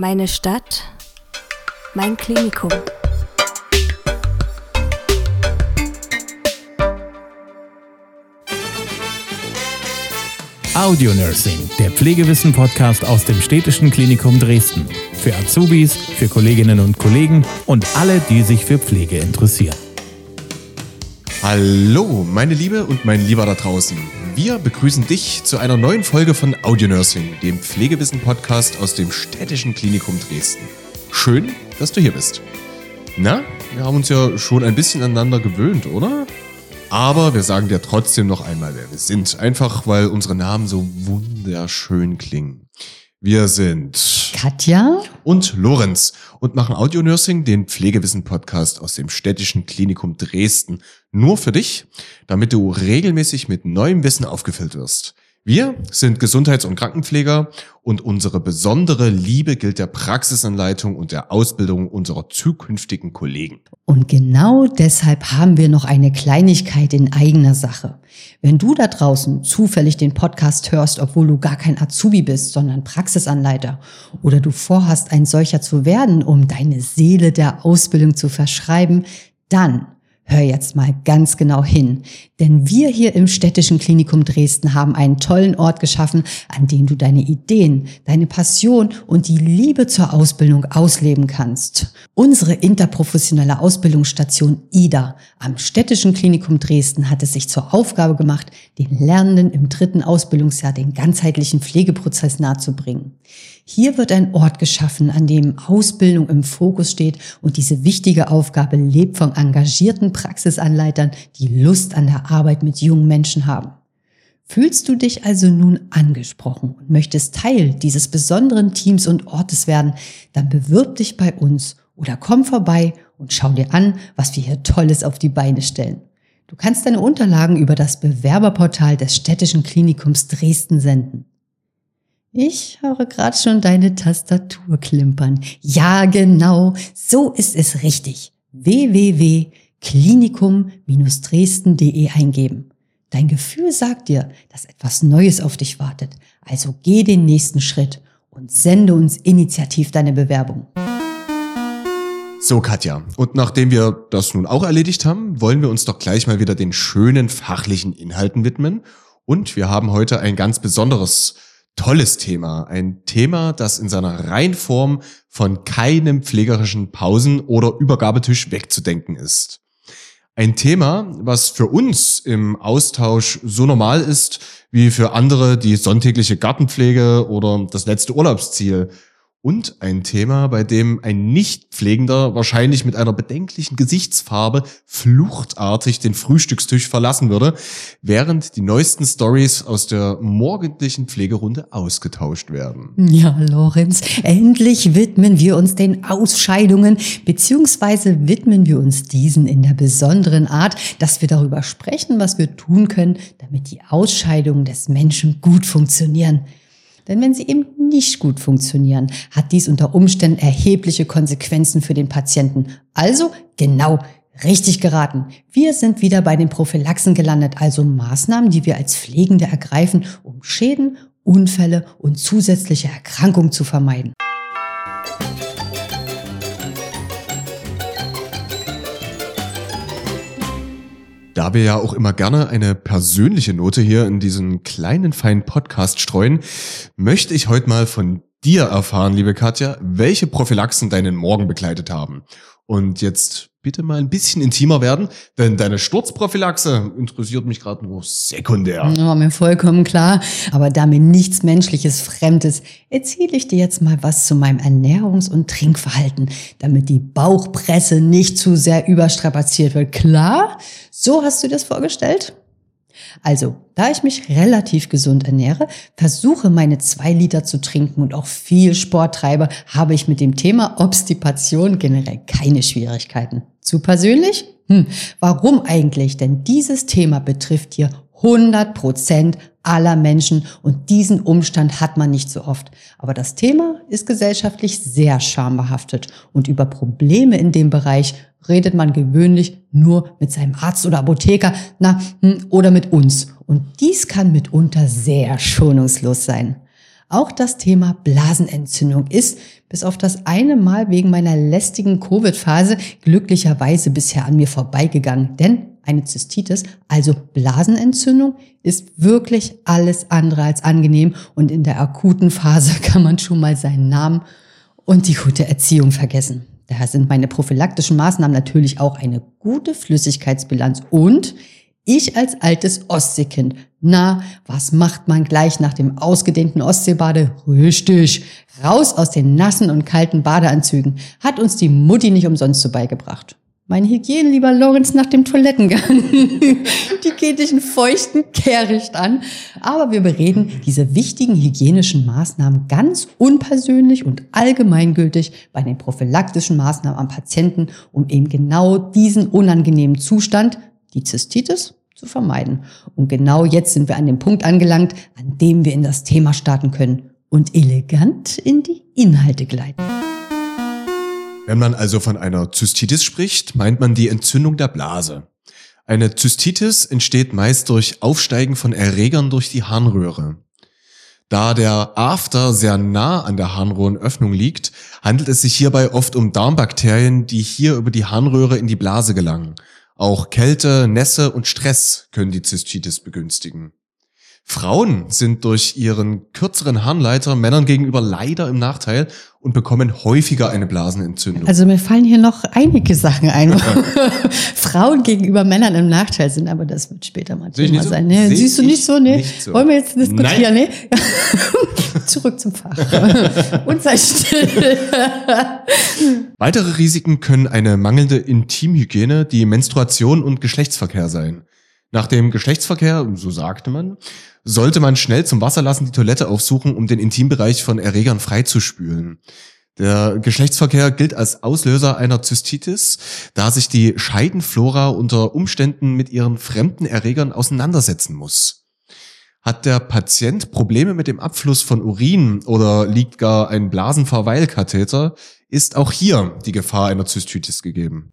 Meine Stadt, mein Klinikum. Audio Nursing, der Pflegewissen-Podcast aus dem Städtischen Klinikum Dresden. Für Azubis, für Kolleginnen und Kollegen und alle, die sich für Pflege interessieren. Hallo, meine Liebe und mein Lieber da draußen. Wir begrüßen dich zu einer neuen Folge von Audio Nursing, dem Pflegewissen-Podcast aus dem Städtischen Klinikum Dresden. Schön, dass du hier bist. Na, wir haben uns ja schon ein bisschen aneinander gewöhnt, oder? Aber wir sagen dir trotzdem noch einmal, wer wir sind. Einfach, weil unsere Namen so wunderschön klingen. Wir sind Katja und Lorenz und machen Audio Nursing, den Pflegewissen-Podcast aus dem Städtischen Klinikum Dresden. Nur für dich, damit du regelmäßig mit neuem Wissen aufgefüllt wirst. Wir sind Gesundheits- und Krankenpfleger und unsere besondere Liebe gilt der Praxisanleitung und der Ausbildung unserer zukünftigen Kollegen. Und genau deshalb haben wir noch eine Kleinigkeit in eigener Sache. Wenn du da draußen zufällig den Podcast hörst, obwohl du gar kein Azubi bist, sondern Praxisanleiter, oder du vorhast, ein solcher zu werden, um deine Seele der Ausbildung zu verschreiben, dann Hör jetzt mal ganz genau hin, denn wir hier im Städtischen Klinikum Dresden haben einen tollen Ort geschaffen, an dem du deine Ideen, deine Passion und die Liebe zur Ausbildung ausleben kannst. Unsere interprofessionelle Ausbildungsstation IDA am Städtischen Klinikum Dresden hat es sich zur Aufgabe gemacht, den Lernenden im dritten Ausbildungsjahr den ganzheitlichen Pflegeprozess nahezubringen. Hier wird ein Ort geschaffen, an dem Ausbildung im Fokus steht und diese wichtige Aufgabe lebt von engagierten Praxisanleitern, die Lust an der Arbeit mit jungen Menschen haben. Fühlst du dich also nun angesprochen und möchtest Teil dieses besonderen Teams und Ortes werden, dann bewirb dich bei uns oder komm vorbei und schau dir an, was wir hier Tolles auf die Beine stellen. Du kannst deine Unterlagen über das Bewerberportal des Städtischen Klinikums Dresden senden. Ich höre gerade schon deine Tastatur klimpern. Ja, genau, so ist es richtig. www.klinikum-dresden.de eingeben. Dein Gefühl sagt dir, dass etwas Neues auf dich wartet. Also geh den nächsten Schritt und sende uns initiativ deine Bewerbung. So, Katja, und nachdem wir das nun auch erledigt haben, wollen wir uns doch gleich mal wieder den schönen fachlichen Inhalten widmen. Und wir haben heute ein ganz besonderes tolles Thema. Ein Thema, das in seiner Reinform von keinem pflegerischen Pausen- oder Übergabetisch wegzudenken ist. Ein Thema, was für uns im Austausch so normal ist, wie für andere die sonntägliche Gartenpflege oder das letzte Urlaubsziel. Und ein Thema, bei dem ein Nichtpflegender wahrscheinlich mit einer bedenklichen Gesichtsfarbe fluchtartig den Frühstückstisch verlassen würde, während die neuesten Stories aus der morgendlichen Pflegerunde ausgetauscht werden. Ja, Lorenz, endlich widmen wir uns den Ausscheidungen, beziehungsweise widmen wir uns diesen in der besonderen Art, dass wir darüber sprechen, was wir tun können, damit die Ausscheidungen des Menschen gut funktionieren. Denn wenn sie eben nicht gut funktionieren, hat dies unter Umständen erhebliche Konsequenzen für den Patienten. Also genau Richtig geraten. Wir sind wieder bei den Prophylaxen gelandet, also Maßnahmen, die wir als Pflegende ergreifen, um Schäden, Unfälle und zusätzliche Erkrankungen zu vermeiden. Wir ja auch immer gerne eine persönliche Note hier in diesen kleinen feinen Podcast streuen, möchte ich heute mal von dir erfahren, liebe Katja, welche Prophylaxen deinen Morgen begleitet haben. Und jetzt bitte mal ein bisschen intimer werden, denn deine Sturzprophylaxe interessiert mich gerade nur sekundär. Ja, mir vollkommen klar. Aber da mir nichts Menschliches Fremdes, erzähle ich dir jetzt mal was zu meinem Ernährungs- und Trinkverhalten, damit die Bauchpresse nicht zu sehr überstrapaziert wird. Klar? So hast du das vorgestellt? Also, da ich mich relativ gesund ernähre, versuche meine zwei Liter zu trinken und auch viel Sport treibe, habe ich mit dem Thema Obstipation generell keine Schwierigkeiten. Zu persönlich? Hm, warum eigentlich? Denn dieses Thema betrifft hier 100 Prozent aller Menschen und diesen Umstand hat man nicht so oft. Aber das Thema ist gesellschaftlich sehr schambehaftet und über Probleme in dem Bereich redet man gewöhnlich nur mit seinem Arzt oder Apotheker, na, hm, oder mit uns. Und dies kann mitunter sehr schonungslos sein. Auch das Thema Blasenentzündung ist, bis auf das eine Mal wegen meiner lästigen Covid-Phase, glücklicherweise bisher an mir vorbeigegangen. Denn eine Zystitis, also Blasenentzündung, ist wirklich alles andere als angenehm und in der akuten Phase kann man schon mal seinen Namen und die gute Erziehung vergessen. Daher sind meine prophylaktischen Maßnahmen natürlich auch eine gute Flüssigkeitsbilanz und ich als altes Ostseekind. Na, was macht man gleich nach dem ausgedehnten Ostseebade? Richtig. Raus aus den nassen und kalten Badeanzügen. Hat uns die Mutti nicht umsonst so beigebracht. Meine Hygiene, lieber Lorenz, nach dem Toilettengang. die geht dich einen feuchten Kehricht an. Aber wir bereden diese wichtigen hygienischen Maßnahmen ganz unpersönlich und allgemeingültig bei den prophylaktischen Maßnahmen am Patienten, um eben genau diesen unangenehmen Zustand, die Zystitis, zu vermeiden. Und genau jetzt sind wir an dem Punkt angelangt, an dem wir in das Thema starten können und elegant in die Inhalte gleiten. Wenn man also von einer Zystitis spricht, meint man die Entzündung der Blase. Eine Zystitis entsteht meist durch Aufsteigen von Erregern durch die Harnröhre. Da der After sehr nah an der Harnröhrenöffnung liegt, handelt es sich hierbei oft um Darmbakterien, die hier über die Harnröhre in die Blase gelangen. Auch Kälte, Nässe und Stress können die Zystitis begünstigen. Frauen sind durch ihren kürzeren Harnleiter Männern gegenüber leider im Nachteil und bekommen häufiger eine Blasenentzündung. Also mir fallen hier noch einige Sachen ein, Frauen gegenüber Männern im Nachteil sind, aber das wird später mal Thema so? sein. Nee, Seh siehst du nicht so? Nee. nicht so. Wollen wir jetzt diskutieren? Nein. Nee? Zurück zum Fach. Und sei still. Weitere Risiken können eine mangelnde Intimhygiene, die Menstruation und Geschlechtsverkehr sein. Nach dem Geschlechtsverkehr, so sagte man, sollte man schnell zum Wasserlassen die Toilette aufsuchen, um den Intimbereich von Erregern freizuspülen. Der Geschlechtsverkehr gilt als Auslöser einer Zystitis, da sich die Scheidenflora unter Umständen mit ihren fremden Erregern auseinandersetzen muss. Hat der Patient Probleme mit dem Abfluss von Urin oder liegt gar ein Blasenverweilkatheter, ist auch hier die Gefahr einer Zystitis gegeben.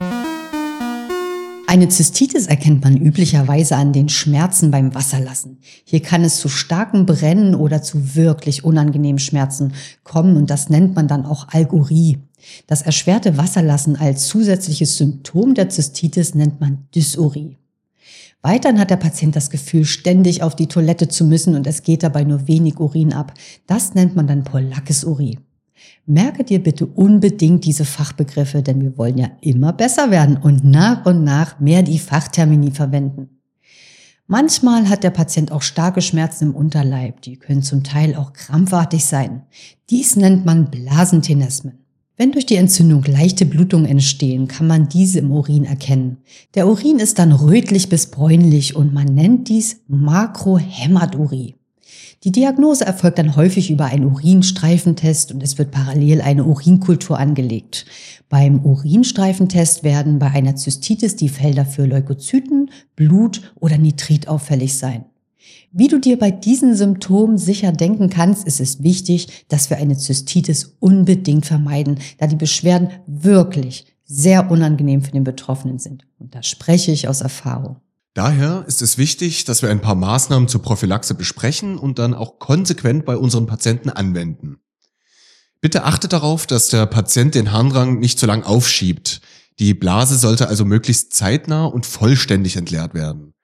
Eine Zystitis erkennt man üblicherweise an den Schmerzen beim Wasserlassen. Hier kann es zu starken Brennen oder zu wirklich unangenehmen Schmerzen kommen und das nennt man dann auch Algorie. Das erschwerte Wasserlassen als zusätzliches Symptom der Zystitis nennt man Dysurie. Weiterhin hat der Patient das Gefühl, ständig auf die Toilette zu müssen und es geht dabei nur wenig Urin ab. Das nennt man dann Polakisurie. Merke dir bitte unbedingt diese Fachbegriffe, denn wir wollen ja immer besser werden und nach und nach mehr die Fachtermini verwenden. Manchmal hat der Patient auch starke Schmerzen im Unterleib, die können zum Teil auch krampfartig sein. Dies nennt man Blasentenesmen. Wenn durch die Entzündung leichte Blutungen entstehen, kann man diese im Urin erkennen. Der Urin ist dann rötlich bis bräunlich und man nennt dies Makrohämaturie. Die Diagnose erfolgt dann häufig über einen Urinstreifentest und es wird parallel eine Urinkultur angelegt. Beim Urinstreifentest werden bei einer Zystitis die Felder für Leukozyten, Blut oder Nitrit auffällig sein. Wie du dir bei diesen Symptomen sicher denken kannst, ist es wichtig, dass wir eine Zystitis unbedingt vermeiden, da die Beschwerden wirklich sehr unangenehm für den Betroffenen sind. Und da spreche ich aus Erfahrung. Daher ist es wichtig, dass wir ein paar Maßnahmen zur Prophylaxe besprechen und dann auch konsequent bei unseren Patienten anwenden. Bitte achtet darauf, dass der Patient den Harndrang nicht zu lang aufschiebt. Die Blase sollte also möglichst zeitnah und vollständig entleert werden.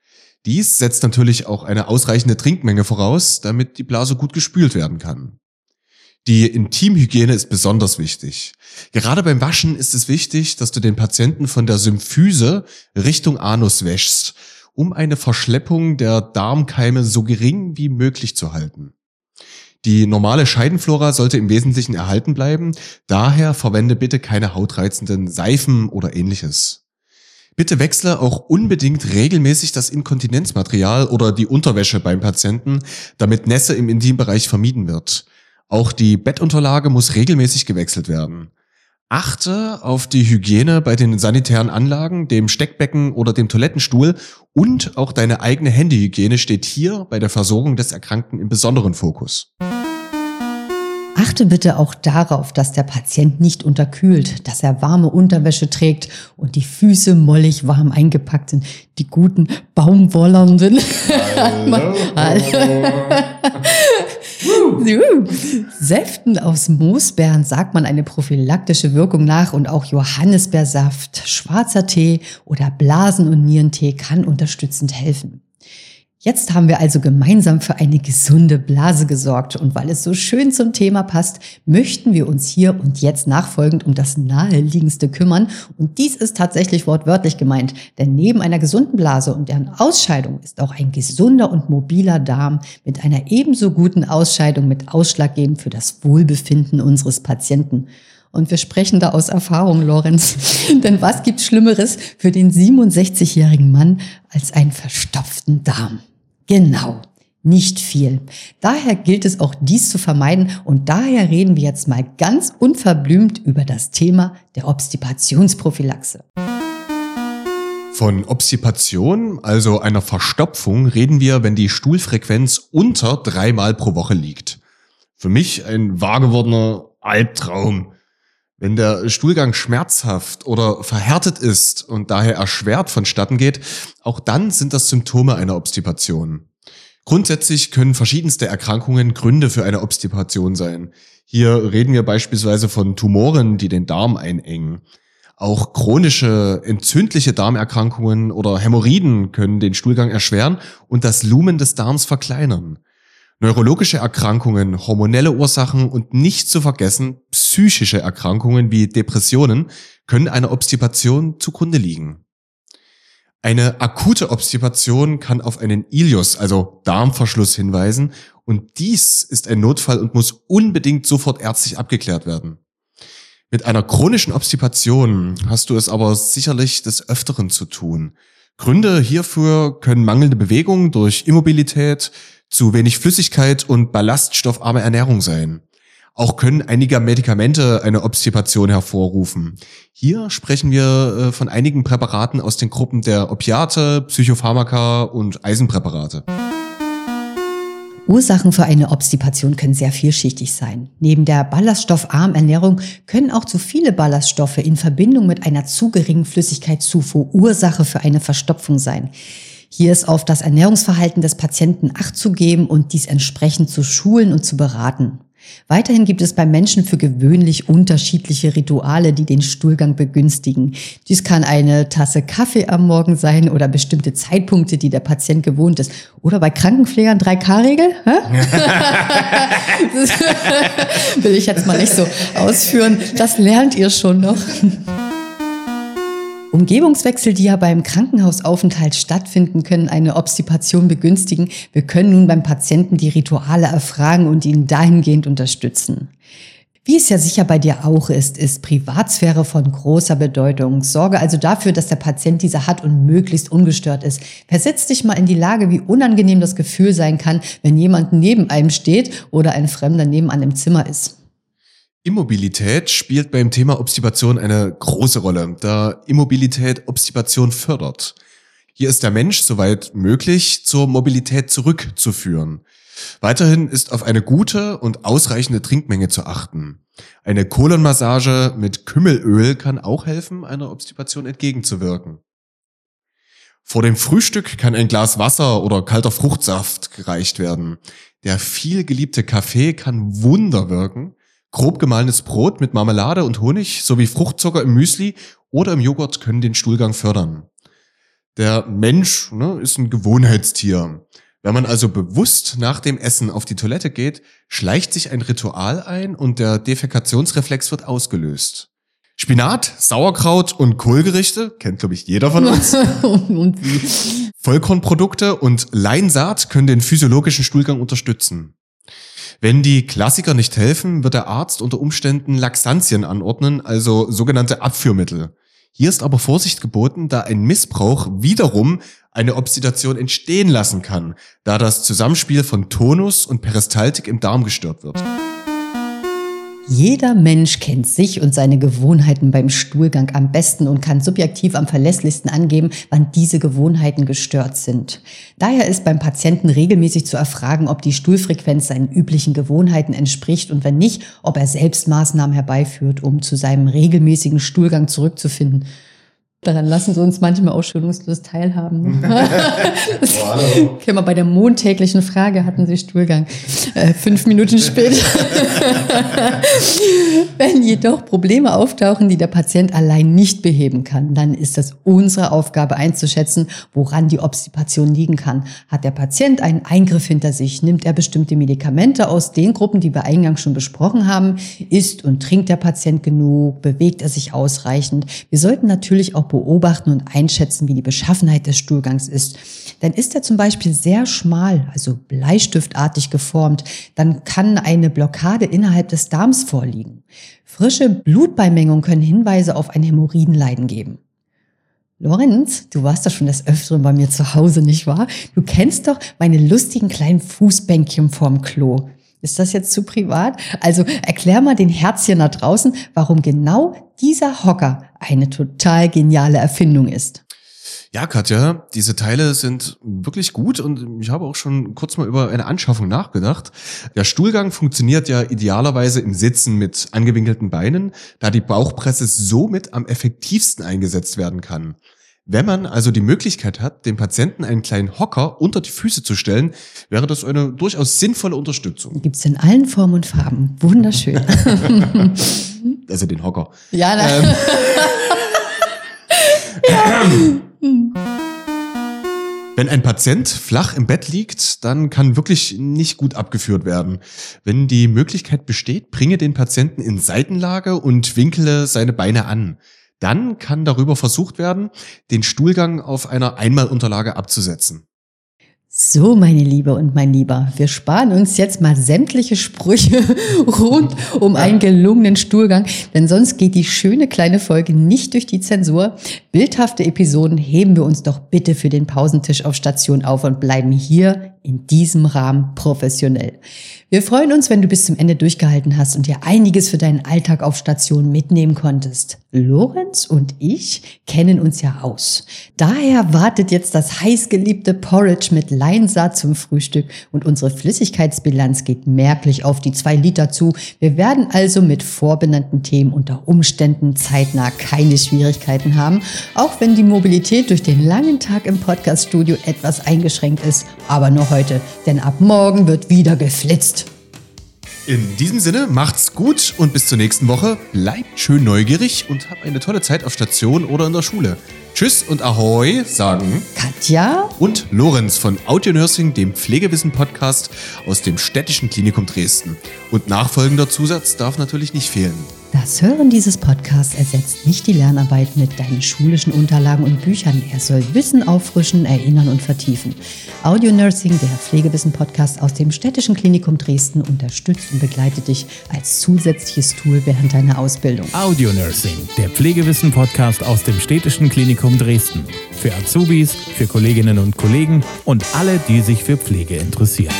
Dies setzt natürlich auch eine ausreichende Trinkmenge voraus, damit die Blase gut gespült werden kann. Die Intimhygiene ist besonders wichtig. Gerade beim Waschen ist es wichtig, dass du den Patienten von der Symphyse Richtung Anus wäschst, um eine Verschleppung der Darmkeime so gering wie möglich zu halten. Die normale Scheidenflora sollte im Wesentlichen erhalten bleiben, daher verwende bitte keine hautreizenden Seifen oder ähnliches. Bitte wechsle auch unbedingt regelmäßig das Inkontinenzmaterial oder die Unterwäsche beim Patienten, damit Nässe im Intimbereich vermieden wird. Auch die Bettunterlage muss regelmäßig gewechselt werden. Achte auf die Hygiene bei den sanitären Anlagen, dem Steckbecken oder dem Toilettenstuhl und auch deine eigene Händehygiene steht hier bei der Versorgung des Erkrankten im besonderen Fokus. Achte bitte auch darauf, dass der Patient nicht unterkühlt, dass er warme Unterwäsche trägt und die Füße mollig warm eingepackt sind. Die guten Baumwollernden. Hallo. Säften aus Moosbeeren sagt man eine prophylaktische Wirkung nach und auch Johannisbeersaft, schwarzer Tee oder Blasen- und Nierentee kann unterstützend helfen. Jetzt haben wir also gemeinsam für eine gesunde Blase gesorgt und weil es so schön zum Thema passt, möchten wir uns hier und jetzt nachfolgend um das Naheliegendste kümmern und dies ist tatsächlich wortwörtlich gemeint, denn neben einer gesunden Blase und deren Ausscheidung ist auch ein gesunder und mobiler Darm mit einer ebenso guten Ausscheidung mit ausschlaggebend für das Wohlbefinden unseres Patienten. Und wir sprechen da aus Erfahrung, Lorenz. Denn was gibt Schlimmeres für den 67-jährigen Mann als einen verstopften Darm? Genau, nicht viel. Daher gilt es auch dies zu vermeiden und daher reden wir jetzt mal ganz unverblümt über das Thema der Obstipationsprophylaxe. Von Obstipation, also einer Verstopfung, reden wir, wenn die Stuhlfrequenz unter dreimal pro Woche liegt. Für mich ein wahr gewordener Albtraum. Wenn der Stuhlgang schmerzhaft oder verhärtet ist und daher erschwert vonstatten geht, auch dann sind das Symptome einer Obstipation. Grundsätzlich können verschiedenste Erkrankungen Gründe für eine Obstipation sein. Hier reden wir beispielsweise von Tumoren, die den Darm einengen. Auch chronische entzündliche Darmerkrankungen oder Hämorrhoiden können den Stuhlgang erschweren und das Lumen des Darms verkleinern. Neurologische Erkrankungen, hormonelle Ursachen und nicht zu vergessen psychische Erkrankungen wie Depressionen können einer Obstipation zugrunde liegen. Eine akute Obstipation kann auf einen Ilius, also Darmverschluss hinweisen und dies ist ein Notfall und muss unbedingt sofort ärztlich abgeklärt werden. Mit einer chronischen Obstipation hast du es aber sicherlich des Öfteren zu tun. Gründe hierfür können mangelnde Bewegung durch Immobilität, zu wenig Flüssigkeit und ballaststoffarme Ernährung sein. Auch können einige Medikamente eine Obstipation hervorrufen. Hier sprechen wir äh, von einigen Präparaten aus den Gruppen der Opiate, Psychopharmaka und Eisenpräparate. Ursachen für eine Obstipation können sehr vielschichtig sein. Neben der ballaststoffarmen Ernährung können auch zu viele Ballaststoffe in Verbindung mit einer zu geringen Flüssigkeitszufuhr Ursache für eine Verstopfung sein. Hier ist auf das Ernährungsverhalten des Patienten Acht zu geben und dies entsprechend zu schulen und zu beraten. Weiterhin gibt es beim Menschen für gewöhnlich unterschiedliche Rituale, die den Stuhlgang begünstigen. Dies kann eine Tasse Kaffee am Morgen sein oder bestimmte Zeitpunkte, die der Patient gewohnt ist. Oder bei Krankenpflegern 3K-Regel? Will ich jetzt mal nicht so ausführen. Das lernt ihr schon noch. Umgebungswechsel, die ja beim Krankenhausaufenthalt stattfinden, können eine Obstipation begünstigen. Wir können nun beim Patienten die Rituale erfragen und ihn dahingehend unterstützen. Wie es ja sicher bei dir auch ist, ist Privatsphäre von großer Bedeutung. Sorge also dafür, dass der Patient diese hat und möglichst ungestört ist. Versetz dich mal in die Lage, wie unangenehm das Gefühl sein kann, wenn jemand neben einem steht oder ein Fremder nebenan im Zimmer ist. Immobilität spielt beim Thema Obstipation eine große Rolle, da Immobilität Obstipation fördert. Hier ist der Mensch soweit möglich zur Mobilität zurückzuführen. Weiterhin ist auf eine gute und ausreichende Trinkmenge zu achten. Eine Kolonmassage mit Kümmelöl kann auch helfen, einer Obstipation entgegenzuwirken. Vor dem Frühstück kann ein Glas Wasser oder kalter Fruchtsaft gereicht werden. Der viel geliebte Kaffee kann Wunder wirken Grob gemahlenes Brot mit Marmelade und Honig sowie Fruchtzucker im Müsli oder im Joghurt können den Stuhlgang fördern. Der Mensch ne, ist ein Gewohnheitstier. Wenn man also bewusst nach dem Essen auf die Toilette geht, schleicht sich ein Ritual ein und der Defekationsreflex wird ausgelöst. Spinat, Sauerkraut und Kohlgerichte, kennt glaube ich jeder von uns. Vollkornprodukte und Leinsaat können den physiologischen Stuhlgang unterstützen. Wenn die Klassiker nicht helfen, wird der Arzt unter Umständen Laxantien anordnen, also sogenannte Abführmittel. Hier ist aber Vorsicht geboten, da ein Missbrauch wiederum eine Obstination entstehen lassen kann, da das Zusammenspiel von Tonus und Peristaltik im Darm gestört wird. Jeder Mensch kennt sich und seine Gewohnheiten beim Stuhlgang am besten und kann subjektiv am verlässlichsten angeben, wann diese Gewohnheiten gestört sind. Daher ist beim Patienten regelmäßig zu erfragen, ob die Stuhlfrequenz seinen üblichen Gewohnheiten entspricht und wenn nicht, ob er selbst Maßnahmen herbeiführt, um zu seinem regelmäßigen Stuhlgang zurückzufinden. Daran lassen sie uns manchmal auch schonungslos teilhaben. Ne? Können wir bei der montäglichen Frage hatten sie Stuhlgang. Äh, fünf Minuten später. Wenn jedoch Probleme auftauchen, die der Patient allein nicht beheben kann, dann ist es unsere Aufgabe einzuschätzen, woran die Obstipation liegen kann. Hat der Patient einen Eingriff hinter sich? Nimmt er bestimmte Medikamente aus den Gruppen, die wir eingangs schon besprochen haben? Isst und trinkt der Patient genug? Bewegt er sich ausreichend? Wir sollten natürlich auch beobachten und einschätzen, wie die Beschaffenheit des Stuhlgangs ist. Denn ist er zum Beispiel sehr schmal, also bleistiftartig geformt, dann kann eine Blockade innerhalb des Darms vorliegen. Frische Blutbeimengung können Hinweise auf ein Hämorrhoidenleiden geben. Lorenz, du warst doch schon des Öfteren bei mir zu Hause, nicht wahr? Du kennst doch meine lustigen kleinen Fußbänkchen vorm Klo. Ist das jetzt zu privat? Also erklär mal den Herzchen da draußen, warum genau dieser Hocker eine total geniale Erfindung ist. Ja, Katja, diese Teile sind wirklich gut und ich habe auch schon kurz mal über eine Anschaffung nachgedacht. Der Stuhlgang funktioniert ja idealerweise im Sitzen mit angewinkelten Beinen, da die Bauchpresse somit am effektivsten eingesetzt werden kann. Wenn man also die Möglichkeit hat, dem Patienten einen kleinen Hocker unter die Füße zu stellen, wäre das eine durchaus sinnvolle Unterstützung. Gibt's in allen Formen und Farben. Wunderschön. also den Hocker. Ja, na. Ähm. Wenn ein Patient flach im Bett liegt, dann kann wirklich nicht gut abgeführt werden. Wenn die Möglichkeit besteht, bringe den Patienten in Seitenlage und winkele seine Beine an. Dann kann darüber versucht werden, den Stuhlgang auf einer Einmalunterlage abzusetzen. So, meine Liebe und mein Lieber, wir sparen uns jetzt mal sämtliche Sprüche rund um einen gelungenen Stuhlgang, denn sonst geht die schöne kleine Folge nicht durch die Zensur. Bildhafte Episoden heben wir uns doch bitte für den Pausentisch auf Station auf und bleiben hier in diesem Rahmen professionell. Wir freuen uns, wenn du bis zum Ende durchgehalten hast und dir einiges für deinen Alltag auf Station mitnehmen konntest. Lorenz und ich kennen uns ja aus. Daher wartet jetzt das heißgeliebte Porridge mit Leinsaat zum Frühstück und unsere Flüssigkeitsbilanz geht merklich auf die zwei Liter zu. Wir werden also mit vorbenannten Themen unter Umständen zeitnah keine Schwierigkeiten haben, auch wenn die Mobilität durch den langen Tag im Podcaststudio etwas eingeschränkt ist, aber nur heute, denn ab morgen wird wieder geflitzt. In diesem Sinne, macht's gut und bis zur nächsten Woche. Bleibt schön neugierig und habt eine tolle Zeit auf Station oder in der Schule. Tschüss und Ahoi, sagen Katja und Lorenz von Audio Nursing, dem Pflegewissen-Podcast aus dem Städtischen Klinikum Dresden. Und nachfolgender Zusatz darf natürlich nicht fehlen. Das Hören dieses Podcasts ersetzt nicht die Lernarbeit mit deinen schulischen Unterlagen und Büchern. Er soll Wissen auffrischen, erinnern und vertiefen. Audio Nursing, der Pflegewissen-Podcast aus dem Städtischen Klinikum Dresden, unterstützt und begleitet dich als zusätzliches Tool während deiner Ausbildung. Audio Nursing, der Pflegewissen-Podcast aus dem Städtischen Klinikum Dresden. Für Azubis, für Kolleginnen und Kollegen und alle, die sich für Pflege interessieren.